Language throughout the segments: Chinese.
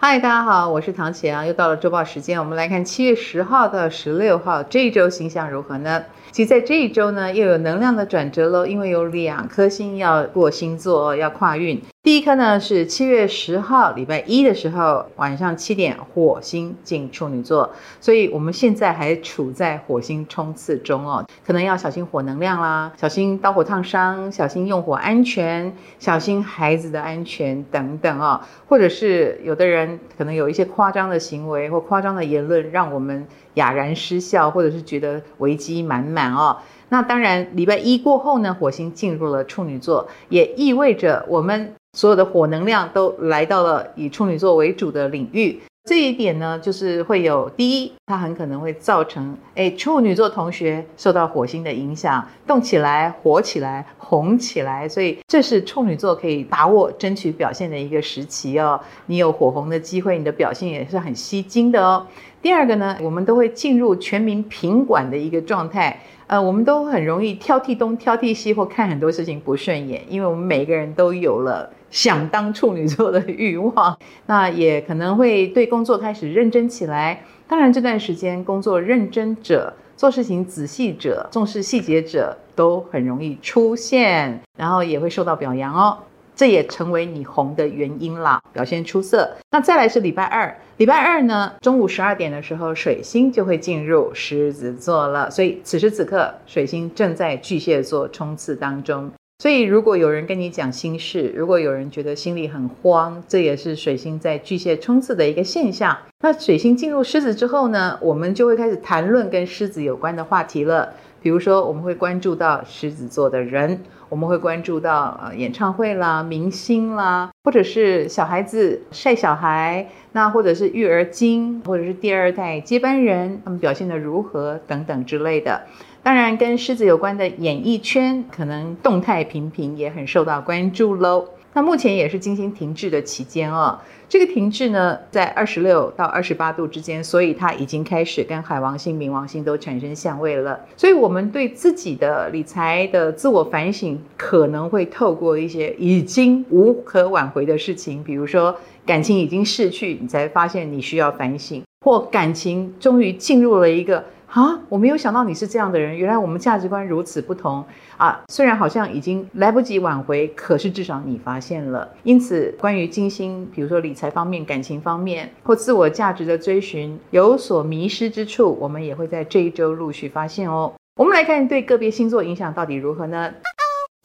嗨，大家好，我是唐琪啊，又到了周报时间，我们来看七月十号到十六号这一周星象如何呢？其实，在这一周呢，又有能量的转折喽，因为有两颗星要过星座，要跨运。第一颗呢是七月十号礼拜一的时候晚上七点，火星进处女座，所以我们现在还处在火星冲刺中哦，可能要小心火能量啦，小心刀火烫伤，小心用火安全，小心孩子的安全等等哦，或者是有的人可能有一些夸张的行为或夸张的言论，让我们哑然失笑，或者是觉得危机满满哦。那当然，礼拜一过后呢，火星进入了处女座，也意味着我们。所有的火能量都来到了以处女座为主的领域，这一点呢，就是会有第一，它很可能会造成，哎，处女座同学受到火星的影响，动起来，火起来，红起来，所以这是处女座可以把握、争取表现的一个时期哦。你有火红的机会，你的表现也是很吸睛的哦。第二个呢，我们都会进入全民平管的一个状态。呃，我们都很容易挑剔东挑剔西，或看很多事情不顺眼，因为我们每个人都有了想当处女座的欲望，那也可能会对工作开始认真起来。当然，这段时间工作认真者、做事情仔细者、重视细节者都很容易出现，然后也会受到表扬哦。这也成为你红的原因啦，表现出色。那再来是礼拜二，礼拜二呢，中午十二点的时候，水星就会进入狮子座了。所以此时此刻，水星正在巨蟹座冲刺当中。所以如果有人跟你讲心事，如果有人觉得心里很慌，这也是水星在巨蟹冲刺的一个现象。那水星进入狮子之后呢，我们就会开始谈论跟狮子有关的话题了。比如说，我们会关注到狮子座的人，我们会关注到呃演唱会啦、明星啦，或者是小孩子晒小孩，那或者是育儿经，或者是第二代接班人，他们表现得如何等等之类的。当然，跟狮子有关的演艺圈可能动态频频，也很受到关注喽。那目前也是金星停滞的期间哦。这个停滞呢，在二十六到二十八度之间，所以它已经开始跟海王星、冥王星都产生相位了。所以，我们对自己的理财的自我反省，可能会透过一些已经无可挽回的事情，比如说感情已经逝去，你才发现你需要反省，或感情终于进入了一个。啊，我没有想到你是这样的人，原来我们价值观如此不同啊！虽然好像已经来不及挽回，可是至少你发现了。因此，关于金星，比如说理财方面、感情方面或自我价值的追寻有所迷失之处，我们也会在这一周陆续发现哦。我们来看对个别星座影响到底如何呢？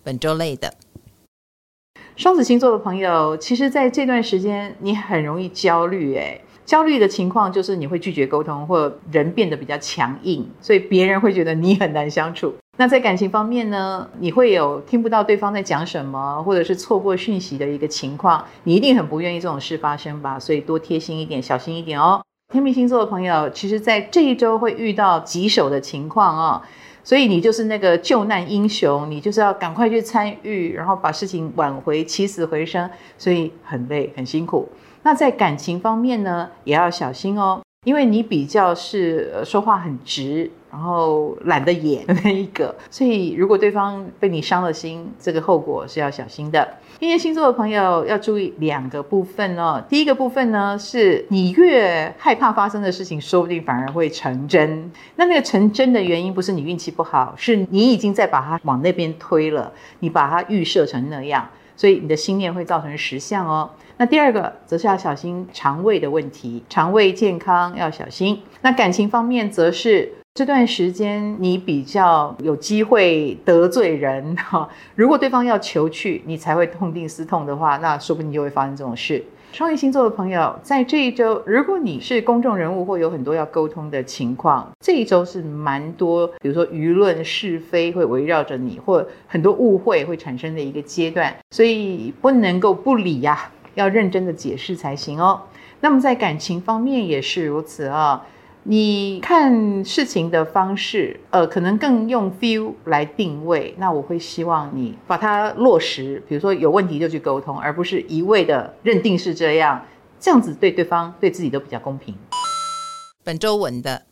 本周类的双子星座的朋友，其实在这段时间你很容易焦虑，诶焦虑的情况就是你会拒绝沟通，或人变得比较强硬，所以别人会觉得你很难相处。那在感情方面呢，你会有听不到对方在讲什么，或者是错过讯息的一个情况，你一定很不愿意这种事发生吧？所以多贴心一点，小心一点哦。天秤星座的朋友，其实在这一周会遇到棘手的情况哦，所以你就是那个救难英雄，你就是要赶快去参与，然后把事情挽回，起死回生，所以很累，很辛苦。那在感情方面呢，也要小心哦，因为你比较是说话很直，然后懒得演的那一个，所以如果对方被你伤了心，这个后果是要小心的。天蝎星座的朋友要注意两个部分哦。第一个部分呢，是你越害怕发生的事情，说不定反而会成真。那那个成真的原因不是你运气不好，是你已经在把它往那边推了，你把它预设成那样。所以你的心念会造成实相哦。那第二个则是要小心肠胃的问题，肠胃健康要小心。那感情方面则是这段时间你比较有机会得罪人哈。如果对方要求去，你才会痛定思痛的话，那说不定就会发生这种事。双鱼星座的朋友，在这一周，如果你是公众人物或有很多要沟通的情况，这一周是蛮多，比如说舆论是非会围绕着你，或很多误会会产生的一个阶段，所以不能够不理呀、要认真的解释才行哦。那么在感情方面也是如此啊、你看事情的方式，呃，可能更用 feel 来定位。那我会希望你把它落实，比如说有问题就去沟通，而不是一味的认定是这样。这样子对对方、对自己都比较公平。本周稳的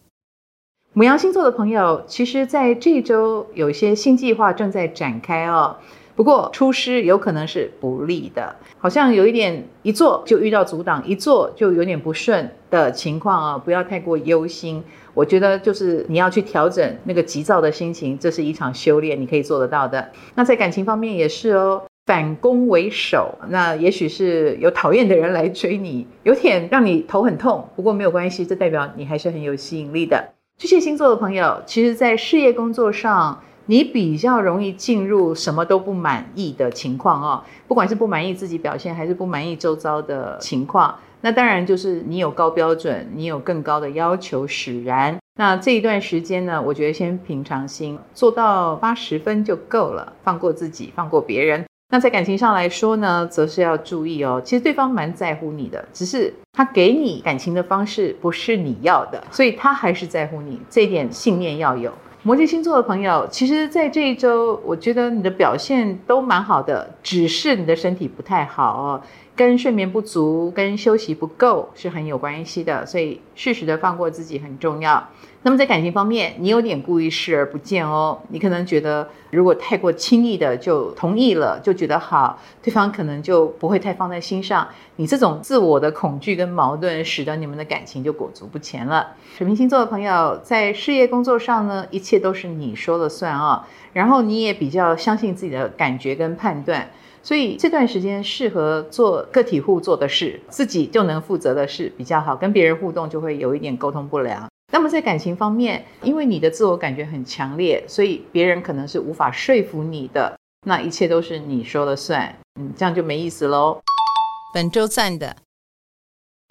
母羊星座的朋友，其实在这一周有一些新计划正在展开哦。不过出师有可能是不利的，好像有一点一做就遇到阻挡，一做就有点不顺的情况啊，不要太过忧心。我觉得就是你要去调整那个急躁的心情，这是一场修炼，你可以做得到的。那在感情方面也是哦，反攻为守，那也许是有讨厌的人来追你，有点让你头很痛，不过没有关系，这代表你还是很有吸引力的。巨蟹星座的朋友，其实在事业工作上，你比较容易进入什么都不满意的情况哦，不管是不满意自己表现，还是不满意周遭的情况。那当然就是你有高标准，你有更高的要求使然。那这一段时间呢，我觉得先平常心，做到八十分就够了，放过自己，放过别人。那在感情上来说呢，则是要注意哦，其实对方蛮在乎你的，只是他给你感情的方式不是你要的，所以他还是在乎你，这一点信念要有。摩羯星座的朋友，其实，在这一周，我觉得你的表现都蛮好的，只是你的身体不太好哦。跟睡眠不足、跟休息不够是很有关系的，所以适时的放过自己很重要。那么在感情方面，你有点故意视而不见哦。你可能觉得，如果太过轻易的就同意了，就觉得好，对方可能就不会太放在心上。你这种自我的恐惧跟矛盾，使得你们的感情就裹足不前了。水瓶星座的朋友，在事业工作上呢，一切都是你说了算啊、然后你也比较相信自己的感觉跟判断。所以这段时间适合做个体户做的事，自己就能负责的事比较好，跟别人互动就会有一点沟通不良。那么在感情方面，因为你的自我感觉很强烈，所以别人可能是无法说服你的，那一切都是你说了算，嗯，这样就没意思喽。本周赞的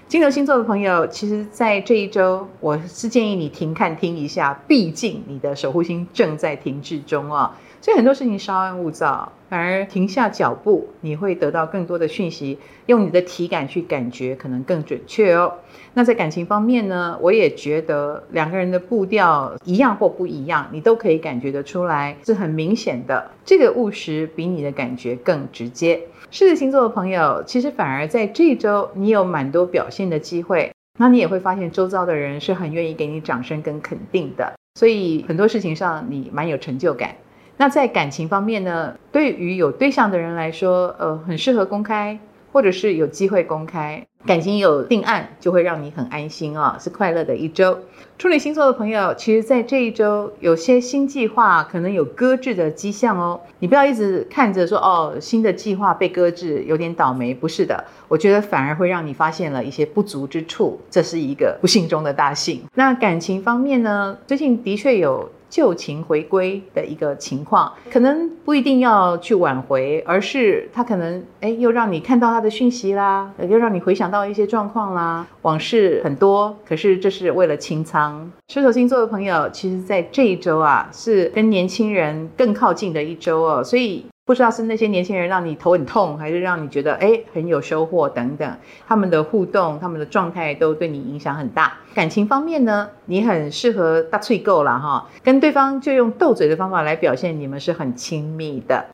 金牛星座的朋友，其实，在这一周，我是建议你停看听一下，毕竟你的守护星正在停滞中哦。所以很多事情稍安勿躁，反而停下脚步，你会得到更多的讯息，用你的体感去感觉，可能更准确哦。那在感情方面呢，我也觉得两个人的步调一样或不一样，你都可以感觉得出来，是很明显的。这个务实比你的感觉更直接。狮子星座的朋友，其实反而在这周，你有蛮多表现的机会，那你也会发现周遭的人是很愿意给你掌声跟肯定的，所以很多事情上你蛮有成就感。那在感情方面呢，对于有对象的人来说，呃，很适合公开，或者是有机会公开，感情有定案，就会让你很安心啊、是快乐的一周。处女星座的朋友，其实，在这一周有些新计划可能有搁置的迹象哦，你不要一直看着说哦，新的计划被搁置，有点倒霉，不是的，我觉得反而会让你发现了一些不足之处，这是一个不幸中的大幸。那感情方面呢，最近的确有。旧情回归的一个情况，可能不一定要去挽回，而是他可能哎，又让你看到他的讯息啦，又让你回想到一些状况啦，往事很多，可是这是为了清仓。射手星座的朋友，其实在这一周啊，是跟年轻人更靠近的一周哦，所以。不知道是那些年轻人让你头很痛，还是让你觉得诶很有收获等等，他们的互动、他们的状态都对你影响很大。感情方面呢，你很适合大脆够了哈，跟对方就用斗嘴的方法来表现你们是很亲密的。